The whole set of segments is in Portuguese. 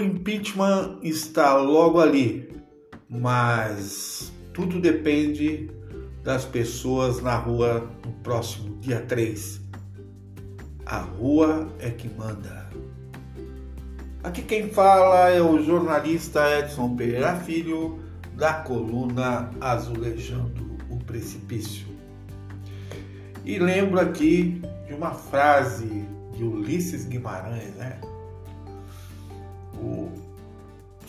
O impeachment está logo ali, mas tudo depende das pessoas na rua no próximo dia 3. A rua é que manda. Aqui quem fala é o jornalista Edson Pereira Filho, da coluna Azulejando o Precipício. E lembro aqui de uma frase de Ulisses Guimarães, né?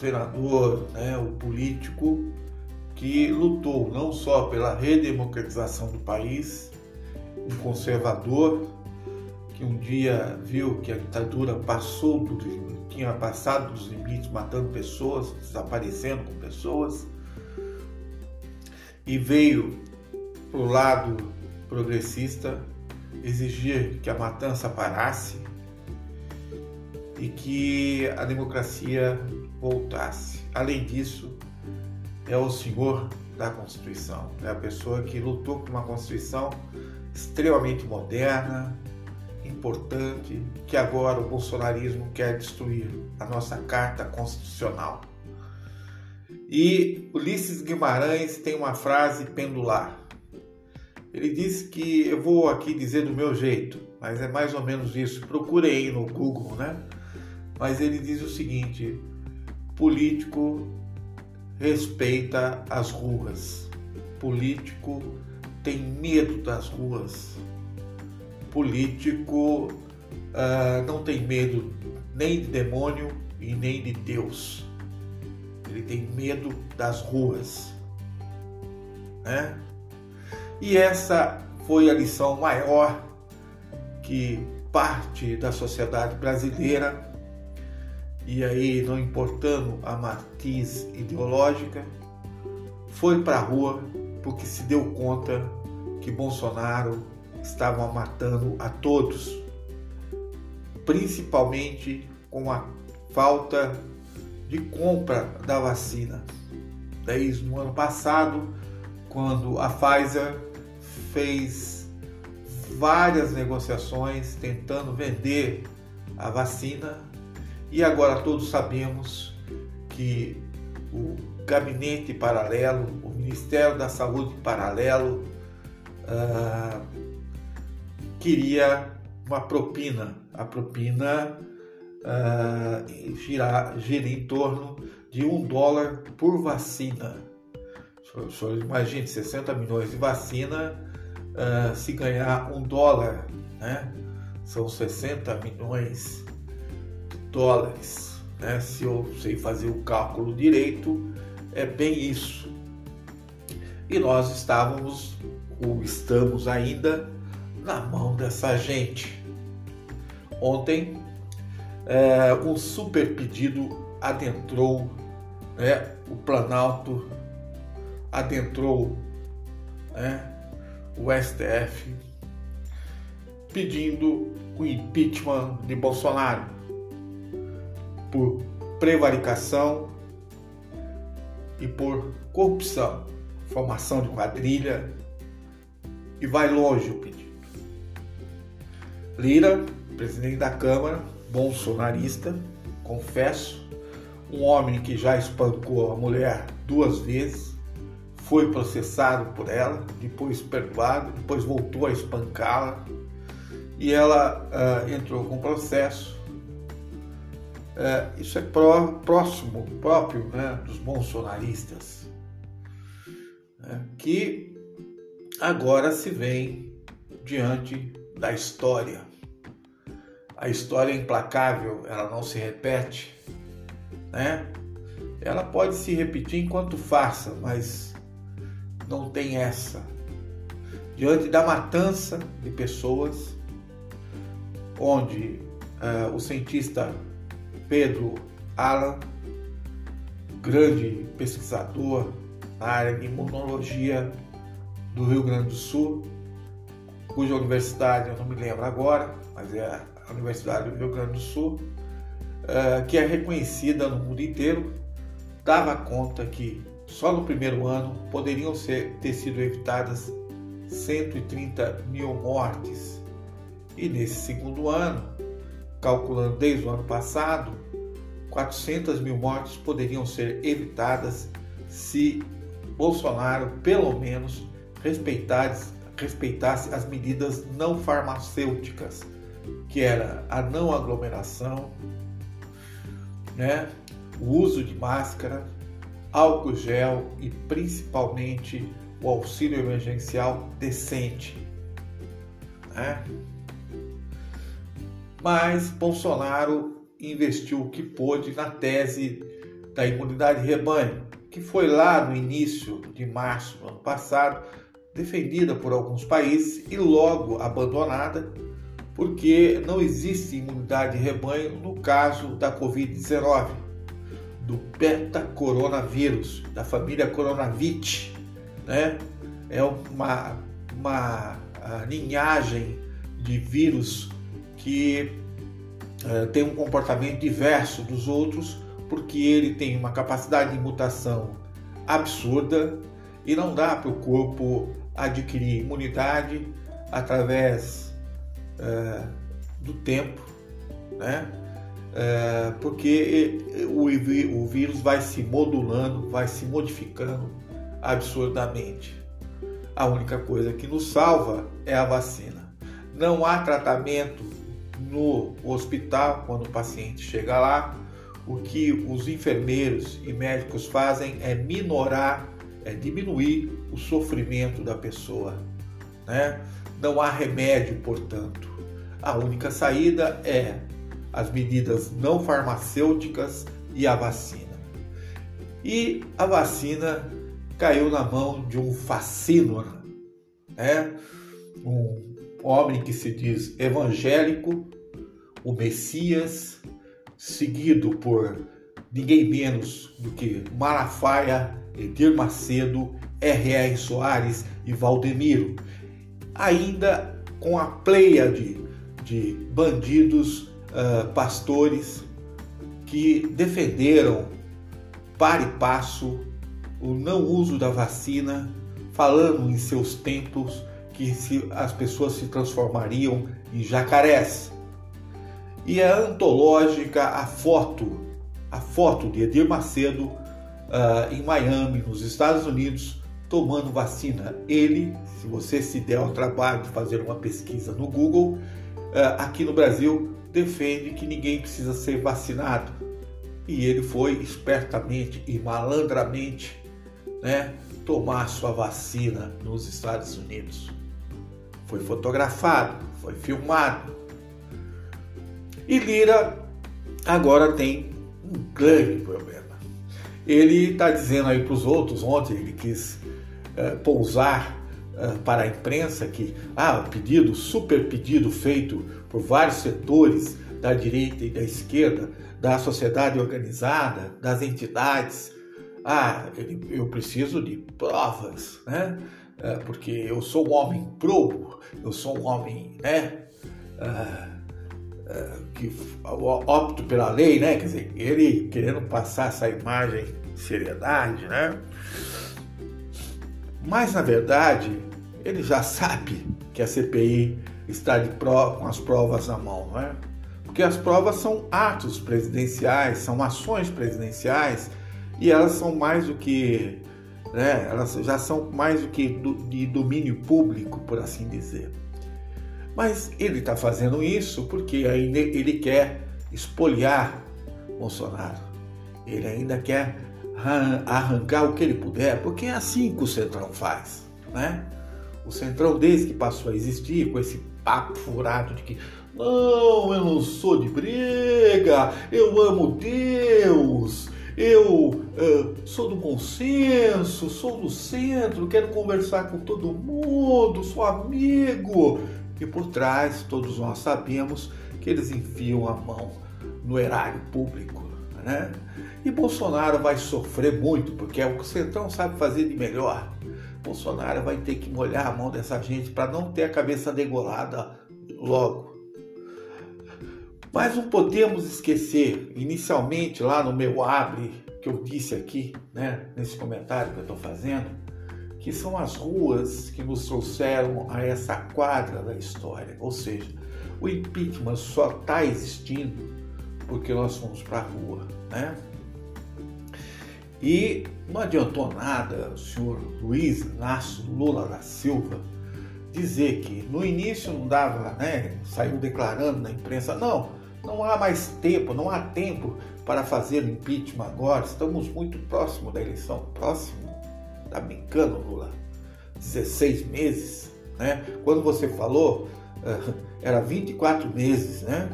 Senador, né, o político que lutou não só pela redemocratização do país, um conservador que um dia viu que a ditadura passou do, tinha passado dos limites, matando pessoas, desaparecendo com pessoas, e veio para o lado progressista exigir que a matança parasse e que a democracia voltasse. Além disso, é o senhor da Constituição, é a pessoa que lutou por uma Constituição extremamente moderna, importante, que agora o bolsonarismo quer destruir a nossa Carta Constitucional. E Ulisses Guimarães tem uma frase pendular. Ele diz que eu vou aqui dizer do meu jeito, mas é mais ou menos isso. Procurei no Google, né? Mas ele diz o seguinte: político respeita as ruas, político tem medo das ruas, político uh, não tem medo nem de demônio e nem de Deus. Ele tem medo das ruas, né? E essa foi a lição maior que parte da sociedade brasileira, e aí não importando a matiz ideológica, foi para a rua porque se deu conta que Bolsonaro estava matando a todos, principalmente com a falta de compra da vacina. Desde no ano passado, quando a Pfizer fez várias negociações tentando vender a vacina e agora todos sabemos que o gabinete paralelo, o Ministério da Saúde paralelo, uh, queria uma propina. A propina uh, gira, gira em torno de um dólar por vacina. Senhor imagine 60 milhões de vacina uh, se ganhar um dólar, né? São 60 milhões dólares. Né? Se eu sei fazer o cálculo direito, é bem isso. E nós estávamos, ou estamos ainda, na mão dessa gente. Ontem, é, um super pedido adentrou né, o Planalto, adentrou né, o STF pedindo o impeachment de Bolsonaro por prevaricação e por corrupção, formação de quadrilha e vai longe o pedido. Lira, presidente da Câmara, bolsonarista, confesso, um homem que já espancou a mulher duas vezes, foi processado por ela, depois perdoado, depois voltou a espancá-la e ela uh, entrou com processo. Uh, isso é pró, próximo, próprio né, dos bolsonaristas, né, que agora se vem diante da história. A história é implacável, ela não se repete, né? Ela pode se repetir enquanto faça, mas não tem essa. Diante da matança de pessoas, onde uh, o cientista Pedro Alan, grande pesquisador na área de imunologia do Rio Grande do Sul, cuja universidade eu não me lembro agora, mas é a Universidade do Rio Grande do Sul, uh, que é reconhecida no mundo inteiro, dava conta que só no primeiro ano poderiam ser, ter sido evitadas 130 mil mortes. E nesse segundo ano, calculando desde o ano passado, 400 mil mortes poderiam ser evitadas se Bolsonaro, pelo menos, respeitasse, as medidas não farmacêuticas, que era a não aglomeração, né? o uso de máscara, álcool gel e principalmente o auxílio emergencial decente. Né? Mas Bolsonaro investiu o que pôde na tese da imunidade rebanho, que foi lá no início de março do ano passado defendida por alguns países e logo abandonada, porque não existe imunidade rebanho no caso da Covid-19, do beta-coronavírus, da família coronavit, né? É uma, uma linhagem de vírus que uh, tem um comportamento diverso dos outros, porque ele tem uma capacidade de mutação absurda e não dá para o corpo adquirir imunidade através uh, do tempo, né? Uh, porque o, o vírus vai se modulando, vai se modificando absurdamente. A única coisa que nos salva é a vacina. Não há tratamento no hospital quando o paciente chega lá. O que os enfermeiros e médicos fazem é minorar, é diminuir o sofrimento da pessoa. Né? Não há remédio, portanto. A única saída é as medidas não farmacêuticas e a vacina. E a vacina caiu na mão de um fascínora, né? um homem que se diz evangélico, o Messias, seguido por ninguém menos do que Malafaia, Edir Macedo, R.R. Soares e Valdemiro, ainda com a pleia de, de bandidos, uh, pastores que defenderam para e passo o não uso da vacina, falando em seus templos que se, as pessoas se transformariam em jacarés. E é antológica a foto, a foto de Edir Macedo uh, em Miami, nos Estados Unidos, tomando vacina. Ele, se você se der ao trabalho de fazer uma pesquisa no Google, uh, aqui no Brasil, defende que ninguém precisa ser vacinado. E ele foi espertamente e malandramente né, tomar sua vacina nos Estados Unidos. Foi fotografado, foi filmado. E Lira agora tem um grande problema. Ele está dizendo aí para os outros, ontem ele quis uh, pousar uh, para a imprensa que ah, o pedido, super pedido feito por vários setores da direita e da esquerda, da sociedade organizada, das entidades, ah, eu preciso de provas, né? É, porque eu sou um homem probo, eu sou um homem, né? Ah, ah, que opto pela lei, né? Quer dizer, ele querendo passar essa imagem de seriedade, né? Mas na verdade, ele já sabe que a CPI está de com as provas na mão, né? Porque as provas são atos presidenciais, são ações presidenciais e elas são mais do que, né, elas já são mais do que do, de domínio público, por assim dizer. Mas ele está fazendo isso porque ainda ele quer espoliar Bolsonaro. Ele ainda quer arrancar o que ele puder, porque é assim que o Centrão faz, né? O Centrão, desde que passou a existir, com esse papo furado de que não, eu não sou de briga, eu amo Deus, eu uh, sou do consenso, sou do centro, quero conversar com todo mundo, sou amigo. E por trás, todos nós sabemos que eles enfiam a mão no erário público. Né? E Bolsonaro vai sofrer muito, porque é o que o Centrão sabe fazer de melhor. Bolsonaro vai ter que molhar a mão dessa gente para não ter a cabeça degolada logo. Mas não podemos esquecer, inicialmente lá no meu abre, que eu disse aqui, né, nesse comentário que eu estou fazendo, que são as ruas que nos trouxeram a essa quadra da história. Ou seja, o impeachment só está existindo porque nós fomos para a rua, né? E não adiantou nada o senhor Luiz Inácio Lula da Silva dizer que no início não dava, né? Saiu declarando na imprensa, não, não há mais tempo, não há tempo para fazer impeachment agora, estamos muito próximo da eleição. Próximo? Tá brincando, Lula? 16 meses, né? Quando você falou, era 24 meses, né?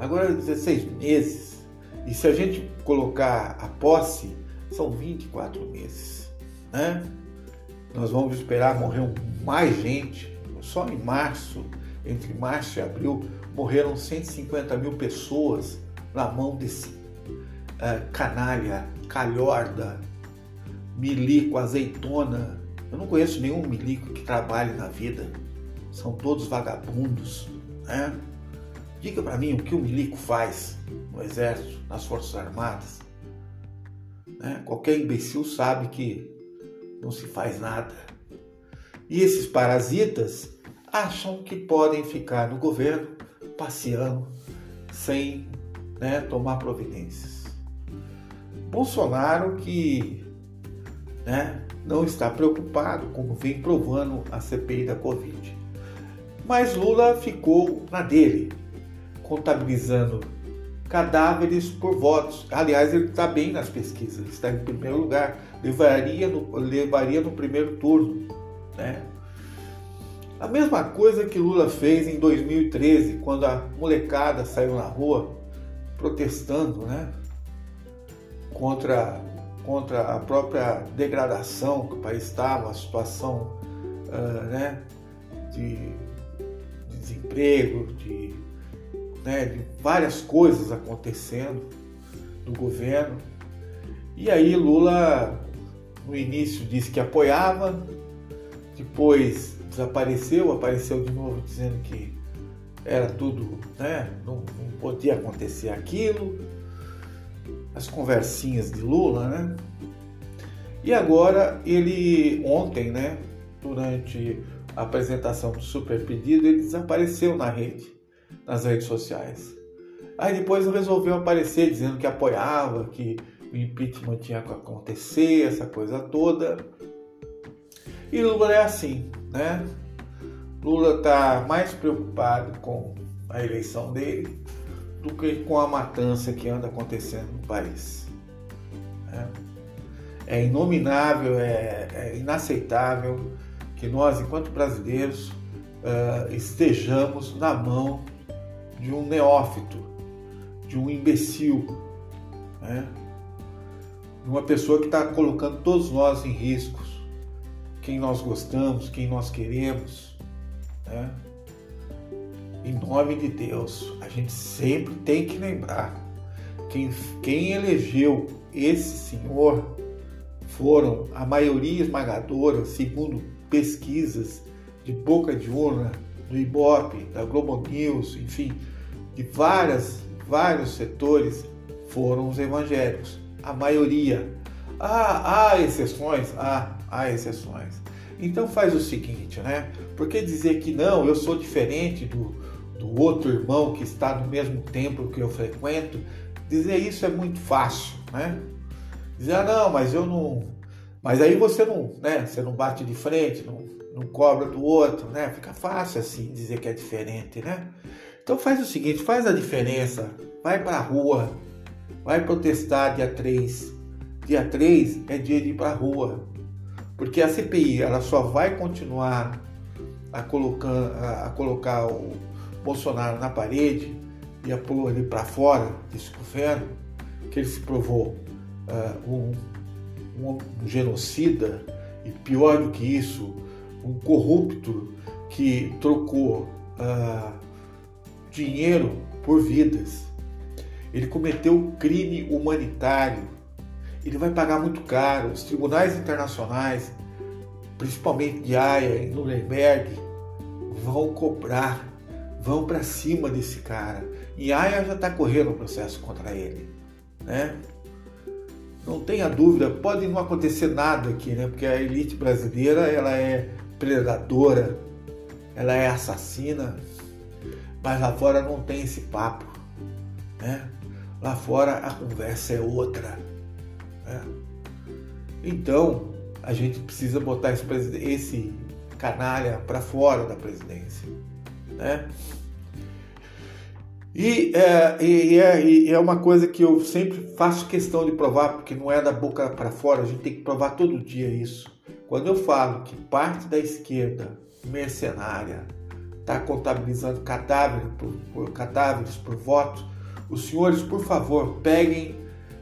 Agora 16 meses. E se a gente colocar a posse, são 24 meses, né? Nós vamos esperar morrer mais gente. Só em março, entre março e abril, morreram 150 mil pessoas na mão desse uh, canalha, calhorda, milico, azeitona. Eu não conheço nenhum milico que trabalhe na vida. São todos vagabundos, né? Diga para mim o que o milico faz no exército, nas forças armadas. Né? Qualquer imbecil sabe que não se faz nada. E esses parasitas acham que podem ficar no governo passeando sem né, tomar providências. Bolsonaro que né, não está preocupado, como vem provando a CPI da Covid. Mas Lula ficou na dele, contabilizando cadáveres por votos. Aliás, ele está bem nas pesquisas, está em primeiro lugar, levaria no, levaria no primeiro turno. Né? A mesma coisa que Lula fez em 2013, quando a molecada saiu na rua protestando né? contra, contra a própria degradação que o país estava, a situação uh, né? de, de desemprego, de né, de várias coisas acontecendo no governo. E aí Lula no início disse que apoiava, depois desapareceu, apareceu de novo dizendo que era tudo, né, não, não podia acontecer aquilo. As conversinhas de Lula, né? E agora ele ontem, né, durante a apresentação do super pedido, ele desapareceu na rede nas redes sociais. Aí depois resolveu aparecer dizendo que apoiava, que o impeachment tinha que acontecer, essa coisa toda. E Lula é assim, né? Lula está mais preocupado com a eleição dele do que com a matança que anda acontecendo no país. Né? É inominável, é, é, inaceitável que nós, enquanto brasileiros, uh, estejamos na mão de um neófito, de um imbecil, né? de uma pessoa que está colocando todos nós em riscos, quem nós gostamos, quem nós queremos. Né? Em nome de Deus, a gente sempre tem que lembrar: quem, quem elegeu esse senhor foram a maioria esmagadora, segundo pesquisas de boca de urna, do Ibope, da Globo News, enfim, de várias, vários setores foram os evangélicos. A maioria. Ah, há exceções? Ah, há exceções. Então faz o seguinte, né? Porque dizer que não, eu sou diferente do, do outro irmão que está no mesmo templo que eu frequento, dizer isso é muito fácil, né? Dizer, ah, não, mas eu não. Mas aí você não, né? Você não bate de frente, não, não cobra do outro, né? Fica fácil assim dizer que é diferente, né? Então faz o seguinte, faz a diferença, vai para a rua, vai protestar dia 3. Dia 3 é dia de ir para a rua, porque a CPI ela só vai continuar a colocar, a colocar o Bolsonaro na parede e a pôr ele para fora desse governo, que ele se provou uh, um, um, um genocida e pior do que isso, um corrupto que trocou uh, dinheiro por vidas. Ele cometeu crime humanitário. Ele vai pagar muito caro. Os tribunais internacionais, principalmente de Haia e Nuremberg, vão cobrar, vão para cima desse cara. E Haia já está correndo o processo contra ele, né? Não tenha dúvida, pode não acontecer nada aqui, né? Porque a elite brasileira ela é predadora, ela é assassina, mas lá fora não tem esse papo, né? Lá fora a conversa é outra. Né? Então a gente precisa botar esse, esse canalha para fora da presidência. Né? E é, e, é, e é, uma coisa que eu sempre faço questão de provar, porque não é da boca para fora, a gente tem que provar todo dia isso. Quando eu falo que parte da esquerda mercenária está contabilizando por, por, cadáveres por voto, os senhores, por favor, peguem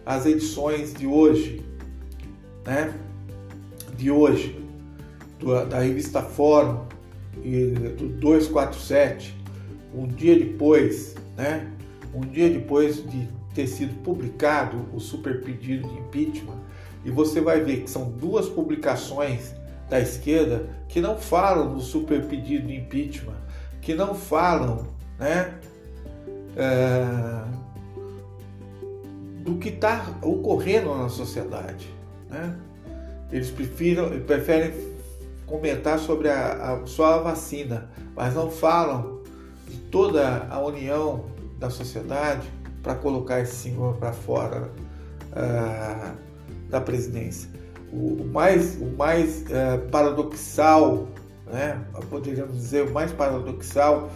as edições de hoje, né? De hoje, do, da revista Fórum e do 247, um dia depois né? Um dia depois de ter sido publicado o super pedido de impeachment, e você vai ver que são duas publicações da esquerda que não falam do super pedido de impeachment, que não falam, né? É, do que está ocorrendo na sociedade, né? Eles prefiram, preferem comentar sobre a, a, só a vacina, mas não falam de toda a união da sociedade para colocar esse senhor para fora uh, da presidência. O, o mais, o mais uh, paradoxal, né, poderíamos dizer, o mais paradoxal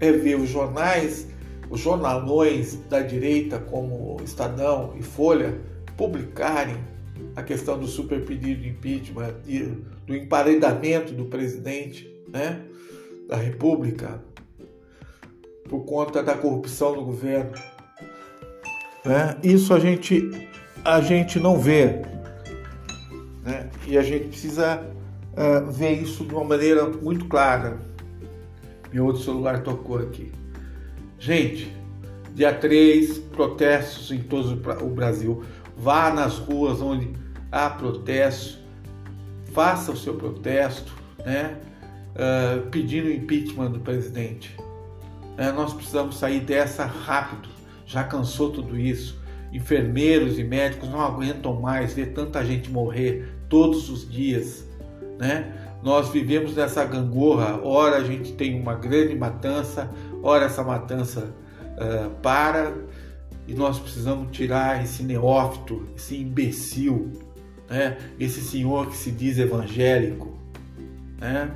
é ver os jornais, os jornalões da direita, como Estadão e Folha, publicarem a questão do super pedido de impeachment, do emparedamento do presidente né, da República, por conta da corrupção no governo. Né? Isso a gente, a gente não vê. Né? E a gente precisa uh, ver isso de uma maneira muito clara. Meu outro celular tocou aqui. Gente, dia 3, protestos em todo o Brasil. Vá nas ruas onde há protestos, faça o seu protesto, né? Uh, pedindo impeachment do presidente. É, nós precisamos sair dessa rápido. Já cansou tudo isso. Enfermeiros e médicos não aguentam mais ver tanta gente morrer todos os dias, né? Nós vivemos nessa gangorra. Ora a gente tem uma grande matança, ora essa matança uh, para e nós precisamos tirar esse neófito, esse imbecil, né? Esse senhor que se diz evangélico, né?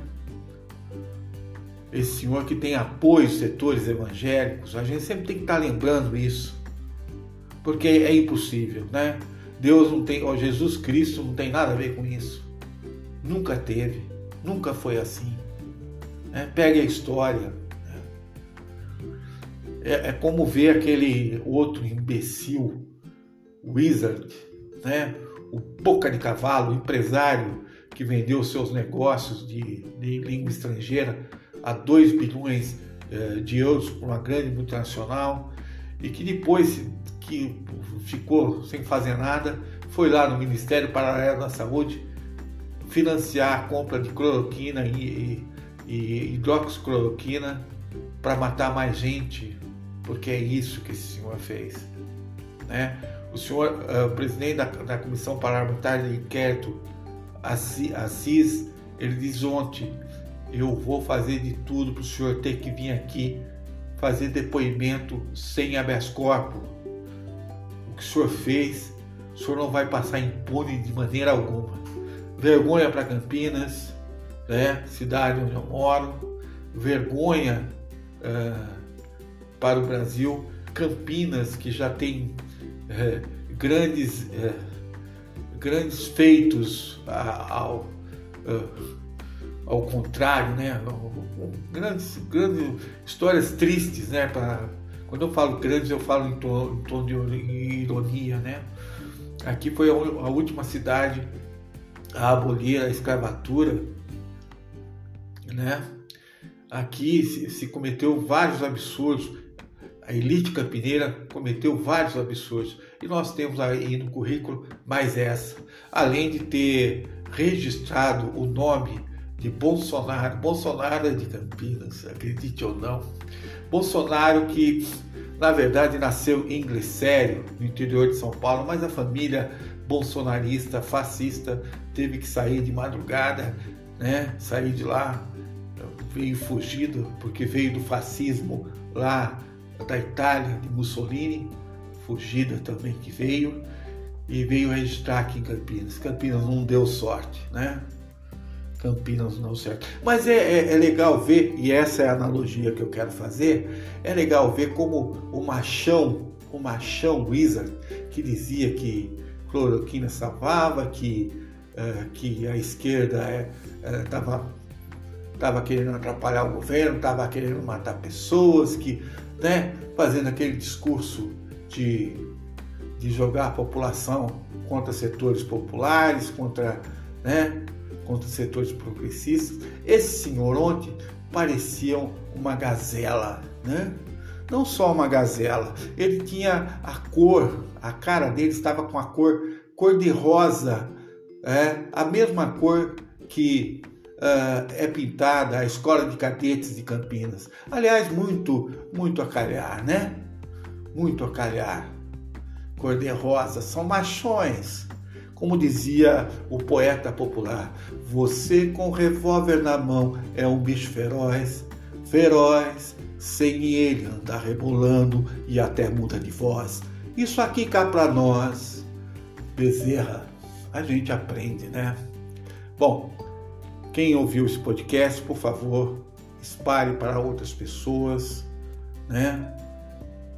esse senhor que tem apoio dos setores evangélicos, a gente sempre tem que estar lembrando isso, porque é impossível, né? Deus não tem, ó, Jesus Cristo não tem nada a ver com isso, nunca teve, nunca foi assim. Né? Pegue a história? É, é como ver aquele outro imbecil, Wizard, né? o boca de cavalo, empresário que vendeu seus negócios de, de língua estrangeira a 2 bilhões eh, de euros para uma grande multinacional e que depois que ficou sem fazer nada, foi lá no Ministério Paralelo da Saúde financiar a compra de cloroquina e, e, e hidroxicloroquina para matar mais gente, porque é isso que esse senhor fez. Né? O senhor, uh, presidente da, da Comissão Parlamentar de Inquérito, Assis, ele diz ontem eu vou fazer de tudo para o senhor ter que vir aqui fazer depoimento sem habeas corpus. O que o senhor fez, o senhor não vai passar impune de maneira alguma. Vergonha para Campinas, né, cidade onde eu moro, vergonha uh, para o Brasil. Campinas, que já tem uh, grandes, uh, grandes feitos ao ao contrário, né? Grandes, grandes histórias tristes, né? Pra, quando eu falo grandes, eu falo em tom, em tom de ironia, né? Aqui foi a, a última cidade a abolir a escravatura, né? Aqui se, se cometeu vários absurdos. A elite campineira cometeu vários absurdos. E nós temos aí no currículo mais essa. Além de ter registrado o nome de Bolsonaro. Bolsonaro é de Campinas, acredite ou não. Bolsonaro que, na verdade, nasceu em Glicério, no interior de São Paulo, mas a família bolsonarista, fascista, teve que sair de madrugada, né? Sair de lá, veio fugido, porque veio do fascismo lá da Itália, de Mussolini, fugida também que veio e veio registrar aqui em Campinas. Campinas não deu sorte, né? Campinas não certo. Mas é, é, é, legal ver, e essa é a analogia que eu quero fazer, é legal ver como o machão, o machão Wizard, que dizia que cloroquina salvava, que, uh, que a esquerda estava uh, tava querendo atrapalhar o governo, estava querendo matar pessoas, que, né, fazendo aquele discurso de, de jogar a população contra setores populares, contra, né, contra setores progressistas. Esse senhor ontem parecia uma gazela, né? Não só uma gazela, ele tinha a cor, a cara dele estava com a cor cor de rosa, é, a mesma cor que uh, é pintada a escola de cadetes de Campinas. Aliás, muito, muito a calhar, né? Muito a calhar. Cor de rosa, são machões. Como dizia o poeta popular, você com revólver na mão é um bicho feroz, feroz, sem ele andar rebolando e até muda de voz. Isso aqui cá para nós, Bezerra, a gente aprende, né? Bom, quem ouviu esse podcast, por favor, espalhe para outras pessoas, né?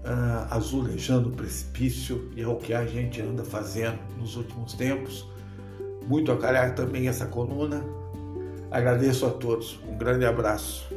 Uh, azulejando o precipício, e é o que a gente anda fazendo nos últimos tempos. Muito a calhar também essa coluna. Agradeço a todos. Um grande abraço.